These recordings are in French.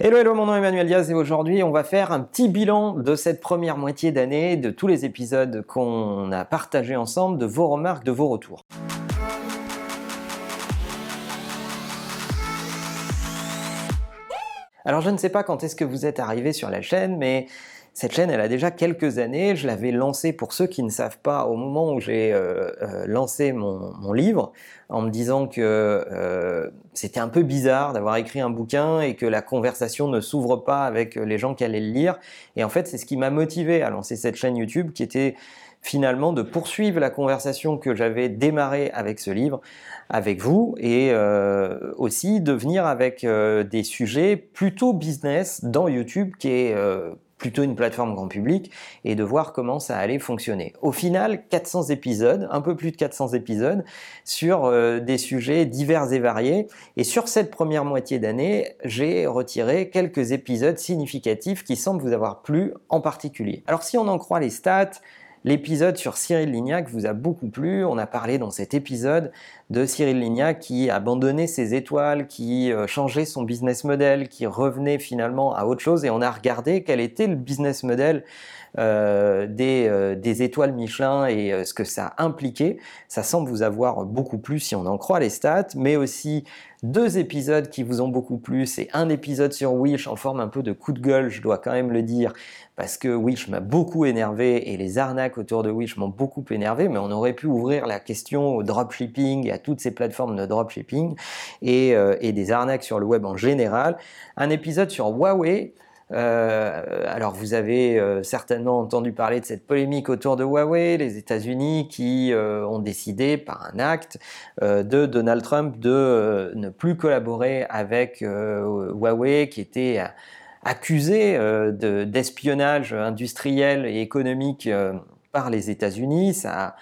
Hello, hello, mon nom est Emmanuel Diaz et aujourd'hui on va faire un petit bilan de cette première moitié d'année, de tous les épisodes qu'on a partagés ensemble, de vos remarques, de vos retours. Alors je ne sais pas quand est-ce que vous êtes arrivé sur la chaîne, mais cette chaîne, elle a déjà quelques années. Je l'avais lancée pour ceux qui ne savent pas au moment où j'ai euh, euh, lancé mon, livre, en me disant que euh, c'était un peu bizarre d'avoir écrit un bouquin et que la conversation ne s'ouvre pas avec les gens qui allaient le lire. Et en fait, c'est ce qui m'a motivé à lancer cette chaîne YouTube, qui était finalement de poursuivre la conversation que j'avais démarrée avec ce livre avec vous et aussi de venir avec des sujets plutôt business dans YouTube qui est plutôt une plateforme grand public et de voir comment ça allait fonctionner. Au final, 400 épisodes, un peu plus de 400 épisodes sur euh, des sujets divers et variés. Et sur cette première moitié d'année, j'ai retiré quelques épisodes significatifs qui semblent vous avoir plu en particulier. Alors si on en croit les stats, L'épisode sur Cyril Lignac vous a beaucoup plu. On a parlé dans cet épisode de Cyril Lignac qui abandonnait ses étoiles, qui euh, changeait son business model, qui revenait finalement à autre chose et on a regardé quel était le business model euh, euh, des, étoiles Michelin et ce que ça impliquait. Ça semble vous avoir beaucoup plu si on en croit les stats, mais aussi deux épisodes qui vous ont beaucoup plu. C'est un épisode sur Wish en forme un peu de coup de gueule, je dois quand même le dire, parce que Wish m'a beaucoup énervé et les arnaques autour de Wish m'ont beaucoup énervé, mais on aurait pu ouvrir la question au dropshipping et à toutes ces plateformes de dropshipping et, euh, et des arnaques sur le web en général. Un épisode sur Huawei euh, alors vous avez euh, certainement entendu parler de cette polémique autour de Huawei, les États-Unis qui ont décidé par un acte de Donald Trump de ne plus collaborer avec Huawei qui était accusé d'espionnage industriel et économique par les États-Unis. Ça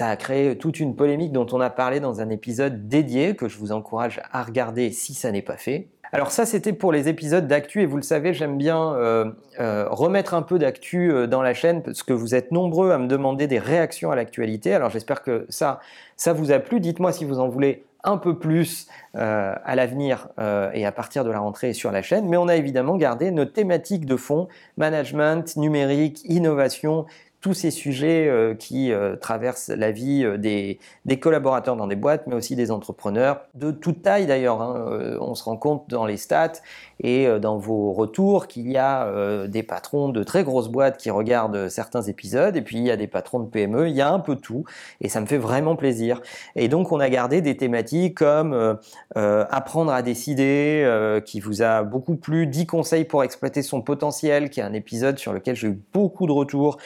a créé toute une polémique dont on a parlé dans un épisode dédié que je vous encourage à regarder si ça n'est pas fait. Alors ça, c'était pour les épisodes d'actu et vous le savez, j'aime bien euh, euh, remettre un peu d'actu euh, dans la chaîne parce que vous êtes nombreux à me demander des réactions à l'actualité. Alors j'espère que ça, ça vous a plu. Dites-moi si vous en voulez un peu plus à l'avenir et à partir de la rentrée sur la chaîne. Mais on a évidemment gardé nos thématiques de fond, management, numérique, innovation, tous ces sujets euh, qui euh, traversent la vie euh, des, collaborateurs dans des boîtes, mais aussi des entrepreneurs de toute taille d'ailleurs. Hein. on se rend compte dans les stats et dans vos retours qu'il y a des patrons de très grosses boîtes qui regardent certains épisodes, et puis il y a des patrons de PME, il y a un peu tout, et ça me fait vraiment plaisir. Et donc on a gardé des thématiques comme apprendre à décider, qui vous a beaucoup plu, 10 conseils pour exploiter son potentiel, qui est un épisode sur lequel j'ai eu beaucoup de retours.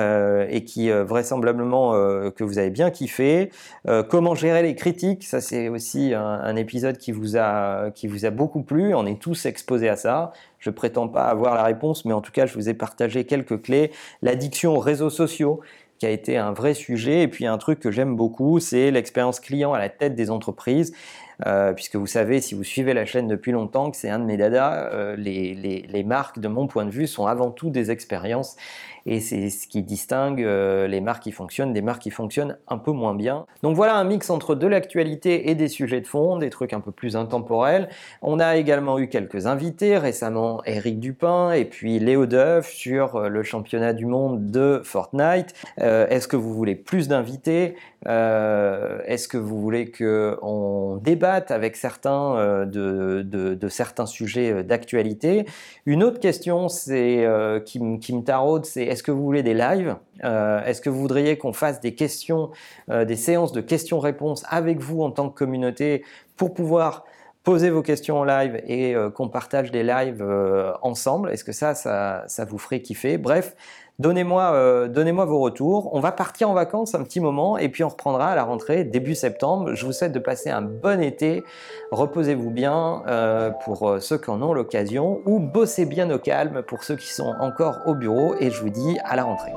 Euh, et qui euh, vraisemblablement euh, que vous avez bien kiffé. comment gérer les critiques, ça c'est aussi un, épisode qui vous a qui vous a beaucoup plu. On est tous exposés à ça. Je prétends pas avoir la réponse, mais en tout cas je vous ai partagé quelques clés. L'addiction aux réseaux sociaux qui a été un vrai sujet. Et puis un truc que j'aime beaucoup, c'est l'expérience client à la tête des entreprises. Puisque vous savez, si vous suivez la chaîne depuis longtemps, que c'est un de mes dadas, les, les, les, marques, de mon point de vue, sont avant tout des expériences et c'est ce qui distingue euh, les marques qui fonctionnent des marques qui fonctionnent un peu moins bien. Donc voilà un mix entre de l'actualité et des sujets de fond, des trucs un peu plus intemporels. On a également eu quelques invités, récemment Eric Dupin et puis Léo Duff sur euh, le championnat du monde de Fortnite. Euh, est-ce que vous voulez plus d'invités? Est-ce que vous voulez qu'on avec certains de, de, certains sujets d'actualité. Une autre question c'est qui, qui me taraude, c'est est-ce que vous voulez des lives? Euh, Est-ce que vous voudriez qu'on fasse des questions, euh, des séances de questions-réponses avec vous en tant que communauté pour pouvoir poser vos questions en live et euh, qu'on partage des lives ensemble? Est-ce que ça, ça, vous ferait kiffer? Bref, euh, donnez-moi vos retours. On va partir en vacances un petit moment et puis on reprendra à la rentrée début septembre. Je vous souhaite de passer un bon été. Reposez-vous bien euh, pour euh, ceux qui en ont l'occasion ou bossez bien au calme pour ceux qui sont encore au bureau et je vous dis à la rentrée.